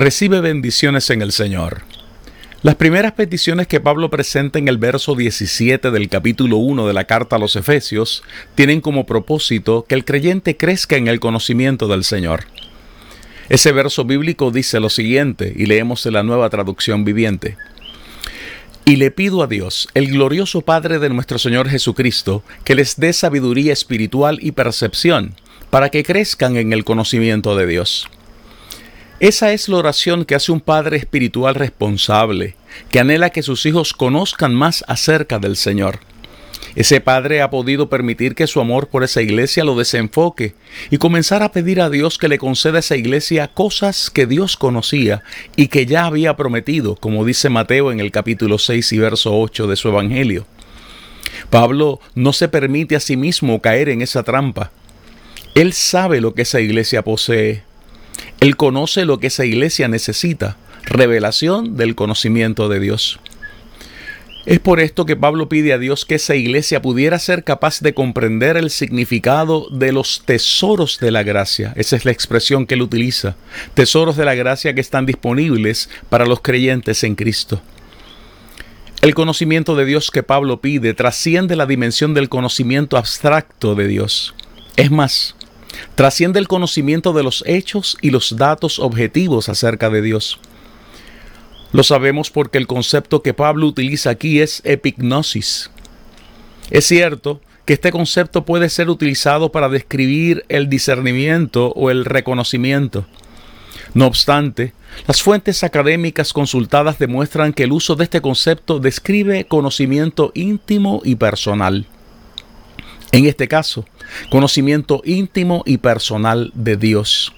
Recibe bendiciones en el Señor. Las primeras peticiones que Pablo presenta en el verso 17 del capítulo 1 de la carta a los Efesios tienen como propósito que el creyente crezca en el conocimiento del Señor. Ese verso bíblico dice lo siguiente, y leemos en la nueva traducción viviente. Y le pido a Dios, el glorioso Padre de nuestro Señor Jesucristo, que les dé sabiduría espiritual y percepción, para que crezcan en el conocimiento de Dios esa es la oración que hace un padre espiritual responsable, que anhela que sus hijos conozcan más acerca del Señor. Ese padre ha podido permitir que su amor por esa iglesia lo desenfoque y comenzar a pedir a Dios que le conceda a esa iglesia cosas que Dios conocía y que ya había prometido, como dice Mateo en el capítulo 6 y verso 8 de su Evangelio. Pablo no se permite a sí mismo caer en esa trampa. Él sabe lo que esa iglesia posee, él conoce lo que esa iglesia necesita, revelación del conocimiento de Dios. Es por esto que Pablo pide a Dios que esa iglesia pudiera ser capaz de comprender el significado de los tesoros de la gracia. Esa es la expresión que él utiliza. Tesoros de la gracia que están disponibles para los creyentes en Cristo. El conocimiento de Dios que Pablo pide trasciende la dimensión del conocimiento abstracto de Dios. Es más, Trasciende el conocimiento de los hechos y los datos objetivos acerca de Dios. Lo sabemos porque el concepto que Pablo utiliza aquí es epignosis. Es cierto que este concepto puede ser utilizado para describir el discernimiento o el reconocimiento. No obstante, las fuentes académicas consultadas demuestran que el uso de este concepto describe conocimiento íntimo y personal. En este caso, conocimiento íntimo y personal de Dios.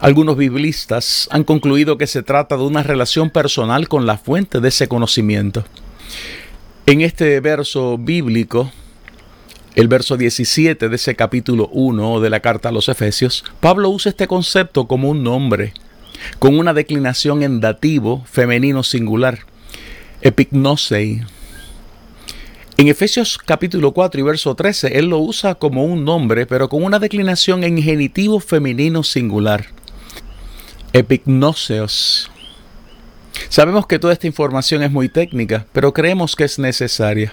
Algunos biblistas han concluido que se trata de una relación personal con la fuente de ese conocimiento. En este verso bíblico, el verso 17 de ese capítulo 1 de la carta a los Efesios, Pablo usa este concepto como un nombre, con una declinación en dativo femenino singular, epignosei, en Efesios capítulo 4 y verso 13, él lo usa como un nombre, pero con una declinación en genitivo femenino singular. Epignoseos. Sabemos que toda esta información es muy técnica, pero creemos que es necesaria.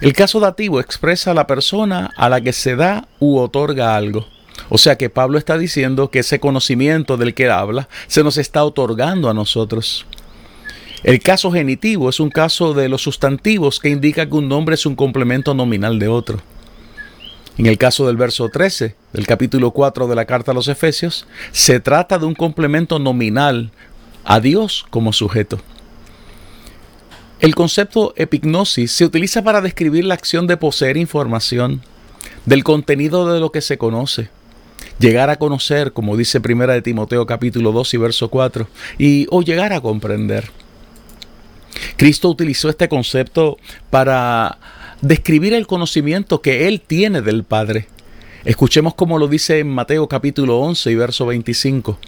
El caso dativo expresa a la persona a la que se da u otorga algo. O sea que Pablo está diciendo que ese conocimiento del que habla se nos está otorgando a nosotros. El caso genitivo es un caso de los sustantivos que indica que un nombre es un complemento nominal de otro. En el caso del verso 13 del capítulo 4 de la carta a los Efesios, se trata de un complemento nominal a Dios como sujeto. El concepto epignosis se utiliza para describir la acción de poseer información del contenido de lo que se conoce. Llegar a conocer, como dice Primera de Timoteo capítulo 2 y verso 4, y o llegar a comprender. Cristo utilizó este concepto para describir el conocimiento que Él tiene del Padre. Escuchemos cómo lo dice en Mateo capítulo 11 y verso 25.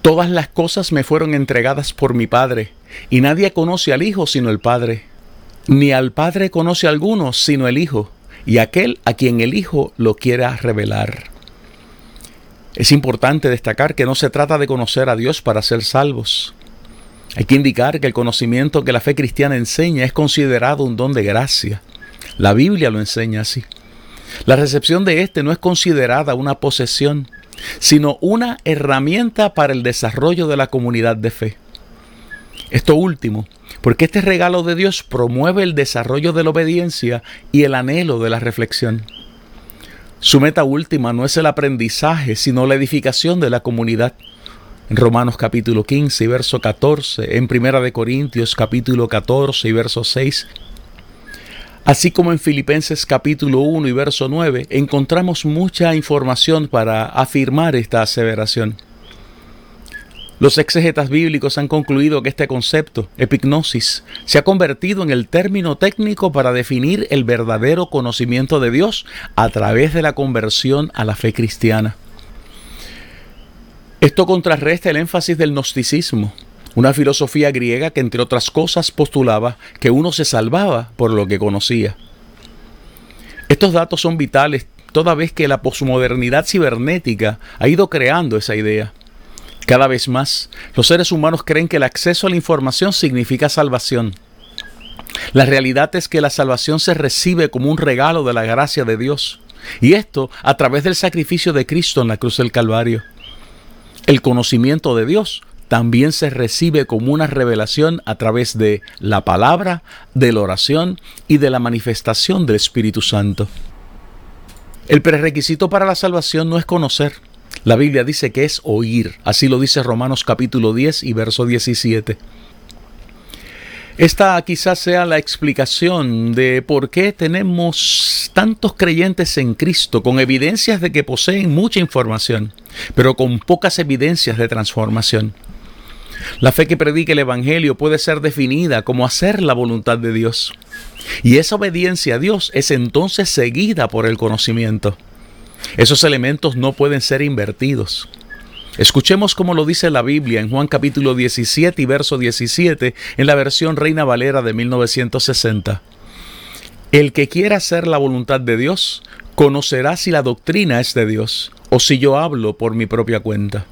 Todas las cosas me fueron entregadas por mi Padre, y nadie conoce al Hijo sino el Padre, ni al Padre conoce alguno sino el Hijo, y aquel a quien el Hijo lo quiera revelar. Es importante destacar que no se trata de conocer a Dios para ser salvos. Hay que indicar que el conocimiento que la fe cristiana enseña es considerado un don de gracia. La Biblia lo enseña así. La recepción de éste no es considerada una posesión, sino una herramienta para el desarrollo de la comunidad de fe. Esto último, porque este regalo de Dios promueve el desarrollo de la obediencia y el anhelo de la reflexión. Su meta última no es el aprendizaje, sino la edificación de la comunidad. En Romanos capítulo 15 y verso 14, en Primera de Corintios capítulo 14 y verso 6, así como en Filipenses capítulo 1 y verso 9, encontramos mucha información para afirmar esta aseveración. Los exegetas bíblicos han concluido que este concepto, epignosis, se ha convertido en el término técnico para definir el verdadero conocimiento de Dios a través de la conversión a la fe cristiana. Esto contrarresta el énfasis del gnosticismo, una filosofía griega que entre otras cosas postulaba que uno se salvaba por lo que conocía. Estos datos son vitales toda vez que la posmodernidad cibernética ha ido creando esa idea. Cada vez más, los seres humanos creen que el acceso a la información significa salvación. La realidad es que la salvación se recibe como un regalo de la gracia de Dios, y esto a través del sacrificio de Cristo en la cruz del Calvario. El conocimiento de Dios también se recibe como una revelación a través de la palabra, de la oración y de la manifestación del Espíritu Santo. El prerequisito para la salvación no es conocer, la Biblia dice que es oír. Así lo dice Romanos capítulo 10 y verso 17. Esta quizás sea la explicación de por qué tenemos tantos creyentes en Cristo con evidencias de que poseen mucha información, pero con pocas evidencias de transformación. La fe que predica el Evangelio puede ser definida como hacer la voluntad de Dios. Y esa obediencia a Dios es entonces seguida por el conocimiento. Esos elementos no pueden ser invertidos. Escuchemos cómo lo dice la Biblia en Juan capítulo 17 y verso 17 en la versión Reina Valera de 1960. El que quiera hacer la voluntad de Dios conocerá si la doctrina es de Dios o si yo hablo por mi propia cuenta.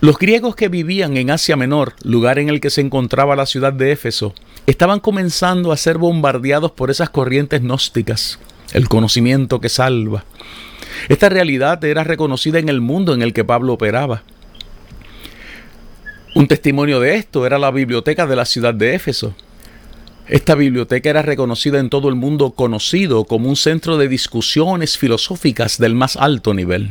Los griegos que vivían en Asia Menor, lugar en el que se encontraba la ciudad de Éfeso, estaban comenzando a ser bombardeados por esas corrientes gnósticas el conocimiento que salva. Esta realidad era reconocida en el mundo en el que Pablo operaba. Un testimonio de esto era la biblioteca de la ciudad de Éfeso. Esta biblioteca era reconocida en todo el mundo conocido como un centro de discusiones filosóficas del más alto nivel.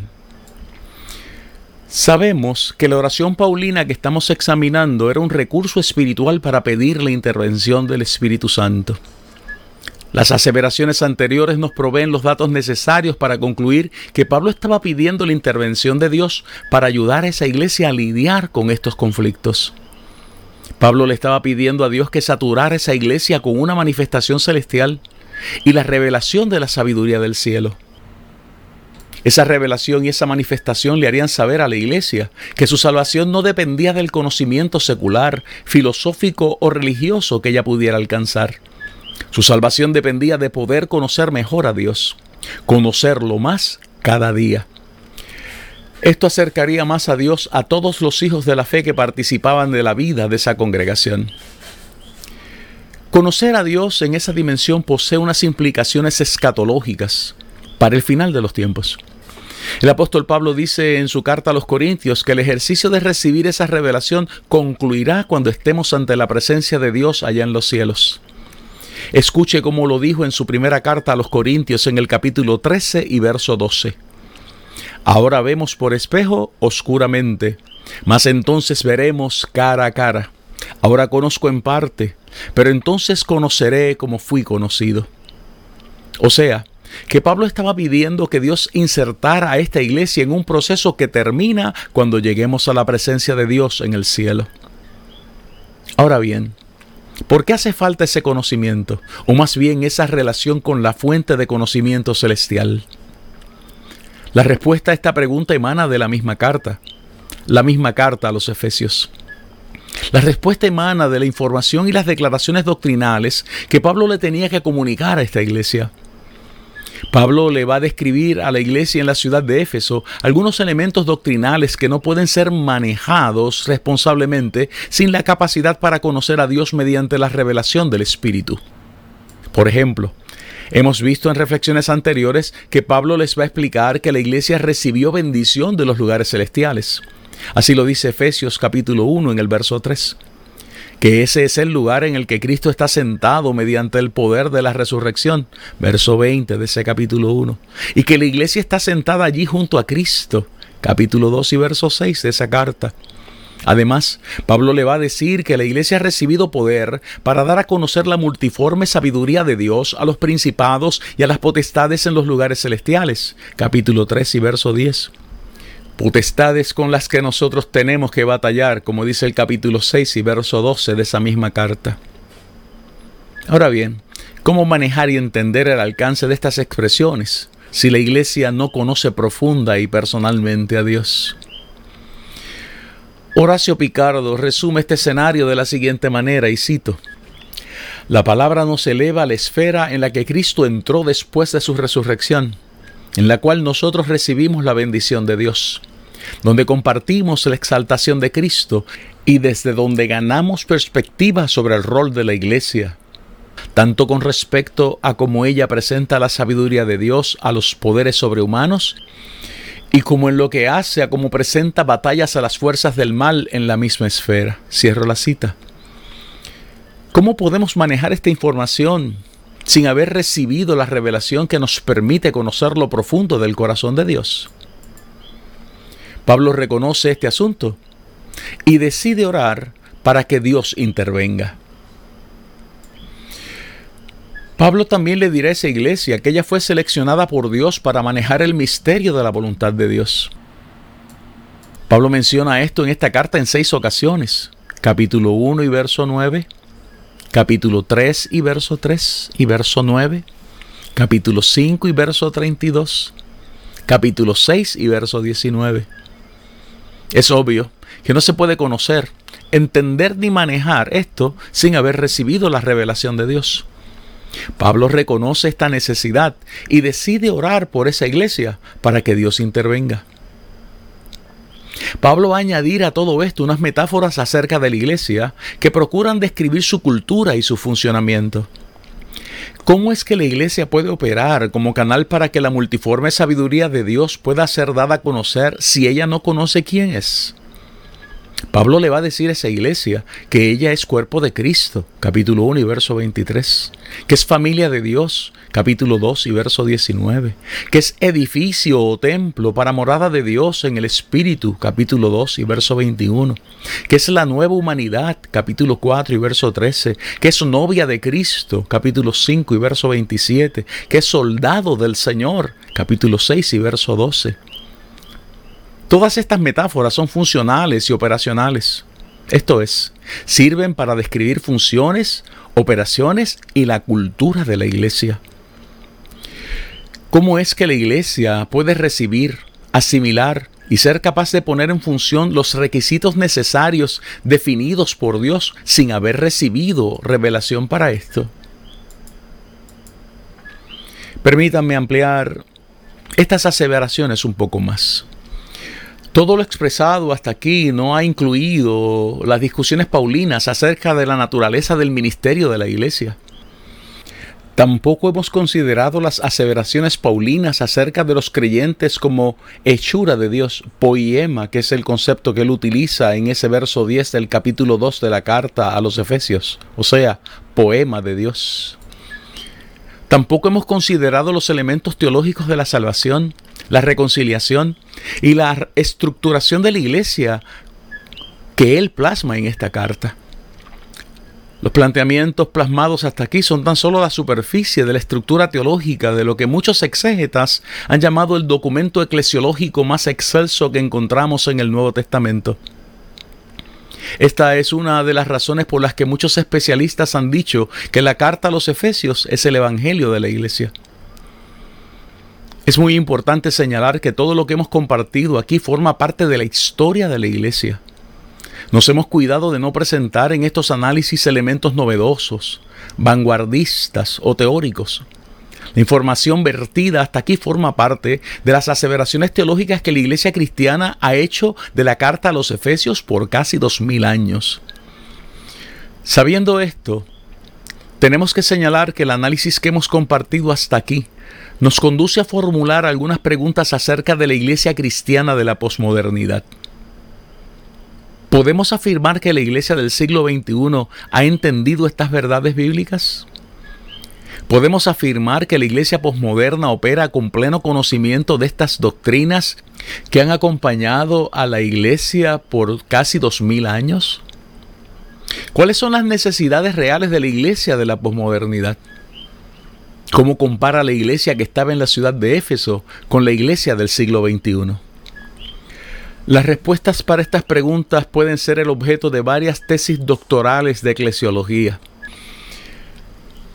Sabemos que la oración paulina que estamos examinando era un recurso espiritual para pedir la intervención del Espíritu Santo. Las aseveraciones anteriores nos proveen los datos necesarios para concluir que Pablo estaba pidiendo la intervención de Dios para ayudar a esa iglesia a lidiar con estos conflictos. Pablo le estaba pidiendo a Dios que saturara esa iglesia con una manifestación celestial y la revelación de la sabiduría del cielo. Esa revelación y esa manifestación le harían saber a la iglesia que su salvación no dependía del conocimiento secular, filosófico o religioso que ella pudiera alcanzar su salvación dependía de poder conocer mejor a Dios, conocerlo más cada día. Esto acercaría más a Dios a todos los hijos de la fe que participaban de la vida de esa congregación. Conocer a Dios en esa dimensión posee unas implicaciones escatológicas para el final de los tiempos. El apóstol Pablo dice en su carta a los Corintios que el ejercicio de recibir esa revelación concluirá cuando estemos ante la presencia de Dios allá en los cielos. Escuche cómo lo dijo en su primera carta a los Corintios en el capítulo 13 y verso 12. Ahora vemos por espejo oscuramente, mas entonces veremos cara a cara. Ahora conozco en parte, pero entonces conoceré como fui conocido. O sea, que Pablo estaba pidiendo que Dios insertara a esta iglesia en un proceso que termina cuando lleguemos a la presencia de Dios en el cielo. Ahora bien, ¿Por qué hace falta ese conocimiento? O más bien esa relación con la fuente de conocimiento celestial. La respuesta a esta pregunta emana de la misma carta, la misma carta a los Efesios. La respuesta emana de la información y las declaraciones doctrinales que Pablo le tenía que comunicar a esta iglesia. Pablo le va a describir a la iglesia en la ciudad de Éfeso algunos elementos doctrinales que no pueden ser manejados responsablemente sin la capacidad para conocer a Dios mediante la revelación del Espíritu. Por ejemplo, Hemos visto en reflexiones anteriores que Pablo les va a explicar que la iglesia recibió bendición de los lugares celestiales. Así lo dice Efesios capítulo 1 en el verso 3. Que ese es el lugar en el que Cristo está sentado mediante el poder de la resurrección, verso 20 de ese capítulo 1, y que la iglesia está sentada allí junto a Cristo, capítulo 2 y verso 6 de esa carta. Además, Pablo le va a decir que la iglesia ha recibido poder para dar a conocer la multiforme sabiduría de Dios a los principados y a las potestades en los lugares celestiales. Capítulo 3 y verso 10. Potestades con las que nosotros tenemos que batallar, como dice el capítulo 6 y verso 12 de esa misma carta. Ahora bien, ¿cómo manejar y entender el alcance de estas expresiones si la iglesia no conoce profunda y personalmente a Dios? Horacio Picardo resume este escenario de la siguiente manera, y cito, La palabra nos eleva a la esfera en la que Cristo entró después de su resurrección, en la cual nosotros recibimos la bendición de Dios, donde compartimos la exaltación de Cristo y desde donde ganamos perspectiva sobre el rol de la iglesia, tanto con respecto a cómo ella presenta la sabiduría de Dios a los poderes sobrehumanos, y como en lo que hace a como presenta batallas a las fuerzas del mal en la misma esfera. Cierro la cita. ¿Cómo podemos manejar esta información sin haber recibido la revelación que nos permite conocer lo profundo del corazón de Dios? Pablo reconoce este asunto y decide orar para que Dios intervenga. Pablo también le dirá a esa iglesia que ella fue seleccionada por Dios para manejar el misterio de la voluntad de Dios. Pablo menciona esto en esta carta en seis ocasiones. Capítulo 1 y verso 9. Capítulo 3 y verso 3 y verso 9. Capítulo 5 y verso 32. Capítulo 6 y verso 19. Es obvio que no se puede conocer, entender ni manejar esto sin haber recibido la revelación de Dios. Pablo reconoce esta necesidad y decide orar por esa iglesia para que Dios intervenga. Pablo va a añadir a todo esto unas metáforas acerca de la iglesia que procuran describir su cultura y su funcionamiento. ¿Cómo es que la iglesia puede operar como canal para que la multiforme sabiduría de Dios pueda ser dada a conocer si ella no conoce quién es? Pablo le va a decir a esa iglesia que ella es cuerpo de Cristo, capítulo 1 y verso 23, que es familia de Dios, capítulo 2 y verso 19, que es edificio o templo para morada de Dios en el Espíritu, capítulo 2 y verso 21, que es la nueva humanidad, capítulo 4 y verso 13, que es novia de Cristo, capítulo 5 y verso 27, que es soldado del Señor, capítulo 6 y verso 12 Todas estas metáforas son funcionales y operacionales. Esto es, sirven para describir funciones, operaciones y la cultura de la iglesia. ¿Cómo es que la iglesia puede recibir, asimilar y ser capaz de poner en función los requisitos necesarios definidos por Dios sin haber recibido revelación para esto? Permítanme ampliar estas aseveraciones un poco más. Todo lo expresado hasta aquí no ha incluido las discusiones paulinas acerca de la naturaleza del ministerio de la iglesia. Tampoco hemos considerado las aseveraciones paulinas acerca de los creyentes como hechura de Dios, poema, que es el concepto que él utiliza en ese verso 10 del capítulo 2 de la carta a los Efesios, o sea, poema de Dios. Tampoco hemos considerado los elementos teológicos de la salvación, la reconciliación y la estructuración de la iglesia que él plasma en esta carta. Los planteamientos plasmados hasta aquí son tan solo la superficie de la estructura teológica de lo que muchos exégetas han llamado el documento eclesiológico más excelso que encontramos en el Nuevo Testamento. Esta es una de las razones por las que muchos especialistas han dicho que la carta a los Efesios es el Evangelio de la Iglesia. Es muy importante señalar que todo lo que hemos compartido aquí forma parte de la historia de la iglesia. Nos hemos cuidado de no presentar en estos análisis elementos novedosos, vanguardistas o teóricos. La información vertida hasta aquí forma parte de las aseveraciones teológicas que la iglesia cristiana ha hecho de la carta a los Efesios por casi dos mil años. Sabiendo esto, tenemos que señalar que el análisis que hemos compartido hasta aquí nos conduce a formular algunas preguntas acerca de la iglesia cristiana de la posmodernidad. ¿Podemos afirmar que la iglesia del siglo XXI ha entendido estas verdades bíblicas? ¿Podemos afirmar que la iglesia posmoderna opera con pleno conocimiento de estas doctrinas que han acompañado a la iglesia por casi dos mil años? ¿Cuáles son las necesidades reales de la iglesia de la posmodernidad? ¿Cómo compara la iglesia que estaba en la ciudad de Éfeso con la iglesia del siglo XXI? Las respuestas para estas preguntas pueden ser el objeto de varias tesis doctorales de eclesiología.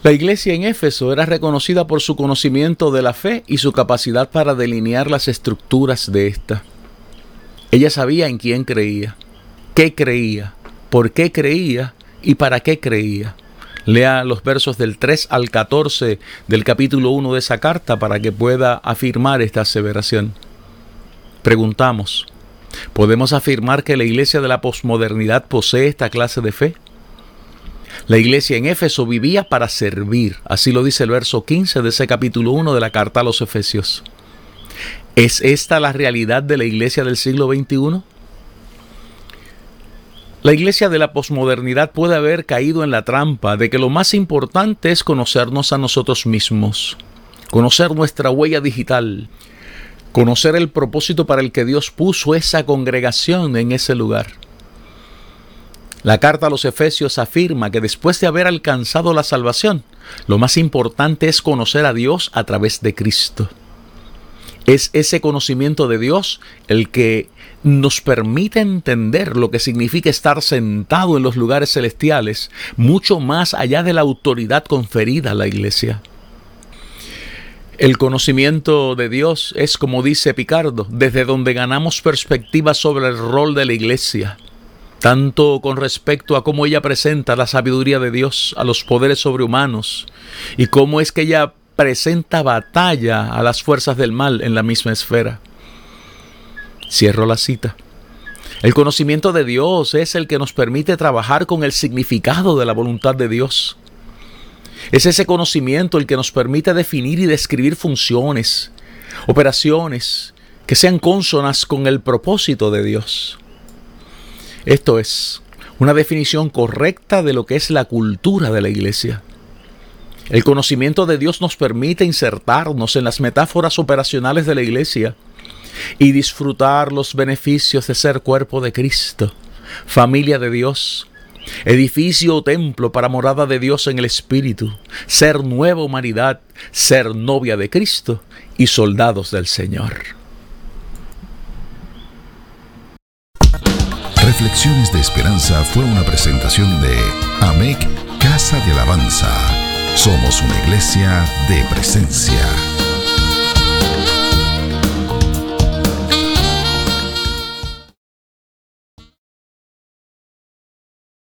La iglesia en Éfeso era reconocida por su conocimiento de la fe y su capacidad para delinear las estructuras de ésta. Ella sabía en quién creía, qué creía, por qué creía y para qué creía. Lea los versos del 3 al 14 del capítulo 1 de esa carta para que pueda afirmar esta aseveración. Preguntamos, ¿podemos afirmar que la iglesia de la posmodernidad posee esta clase de fe? La iglesia en Éfeso vivía para servir, así lo dice el verso 15 de ese capítulo 1 de la carta a los Efesios. ¿Es esta la realidad de la iglesia del siglo XXI? La iglesia de la posmodernidad puede haber caído en la trampa de que lo más importante es conocernos a nosotros mismos, conocer nuestra huella digital, conocer el propósito para el que Dios puso esa congregación en ese lugar. La carta a los Efesios afirma que después de haber alcanzado la salvación, lo más importante es conocer a Dios a través de Cristo. Es ese conocimiento de Dios el que nos permite entender lo que significa estar sentado en los lugares celestiales, mucho más allá de la autoridad conferida a la iglesia. El conocimiento de Dios es, como dice Picardo, desde donde ganamos perspectiva sobre el rol de la iglesia, tanto con respecto a cómo ella presenta la sabiduría de Dios a los poderes sobrehumanos y cómo es que ella presenta batalla a las fuerzas del mal en la misma esfera. Cierro la cita. El conocimiento de Dios es el que nos permite trabajar con el significado de la voluntad de Dios. Es ese conocimiento el que nos permite definir y describir funciones, operaciones que sean consonas con el propósito de Dios. Esto es una definición correcta de lo que es la cultura de la iglesia. El conocimiento de Dios nos permite insertarnos en las metáforas operacionales de la iglesia y disfrutar los beneficios de ser cuerpo de Cristo, familia de Dios, edificio o templo para morada de Dios en el Espíritu, ser nueva humanidad, ser novia de Cristo y soldados del Señor. Reflexiones de Esperanza fue una presentación de AMEC Casa de Alabanza. Somos una iglesia de presencia.